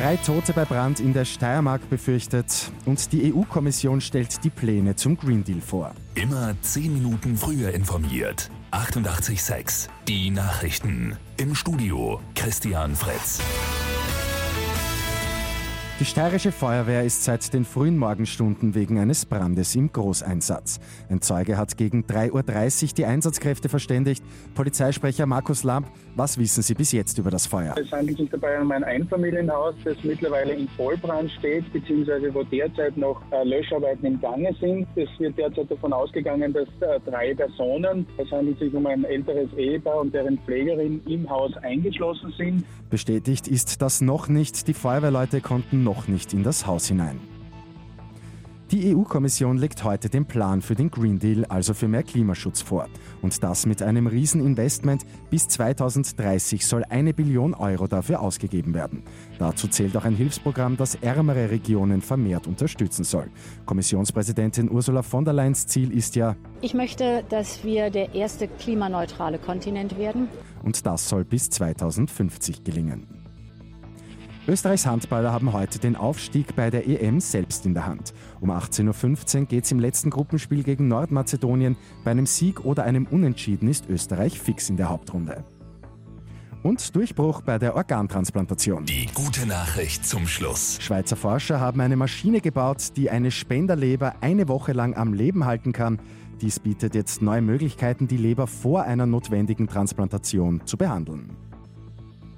Drei Tote bei Brand in der Steiermark befürchtet und die EU-Kommission stellt die Pläne zum Green Deal vor. Immer zehn Minuten früher informiert. 88.6 Die Nachrichten. Im Studio Christian Fritz. Die steirische Feuerwehr ist seit den frühen Morgenstunden wegen eines Brandes im Großeinsatz. Ein Zeuge hat gegen 3.30 Uhr die Einsatzkräfte verständigt. Polizeisprecher Markus Lamp, was wissen Sie bis jetzt über das Feuer? Es handelt sich dabei um ein Einfamilienhaus, das mittlerweile in Vollbrand steht, beziehungsweise wo derzeit noch äh, Löscharbeiten im Gange sind. Es wird derzeit davon ausgegangen, dass äh, drei Personen, es handelt sich um ein älteres Ehepaar und deren Pflegerin im Haus eingeschlossen sind. Bestätigt ist das noch nicht. Die Feuerwehrleute konnten noch nicht in das Haus hinein. Die EU-Kommission legt heute den Plan für den Green Deal, also für mehr Klimaschutz vor. Und das mit einem Rieseninvestment. Bis 2030 soll eine Billion Euro dafür ausgegeben werden. Dazu zählt auch ein Hilfsprogramm, das ärmere Regionen vermehrt unterstützen soll. Kommissionspräsidentin Ursula von der Leyens Ziel ist ja, ich möchte, dass wir der erste klimaneutrale Kontinent werden. Und das soll bis 2050 gelingen. Österreichs Handballer haben heute den Aufstieg bei der EM selbst in der Hand. Um 18.15 Uhr geht es im letzten Gruppenspiel gegen Nordmazedonien. Bei einem Sieg oder einem Unentschieden ist Österreich fix in der Hauptrunde. Und Durchbruch bei der Organtransplantation. Die gute Nachricht zum Schluss. Schweizer Forscher haben eine Maschine gebaut, die eine Spenderleber eine Woche lang am Leben halten kann. Dies bietet jetzt neue Möglichkeiten, die Leber vor einer notwendigen Transplantation zu behandeln.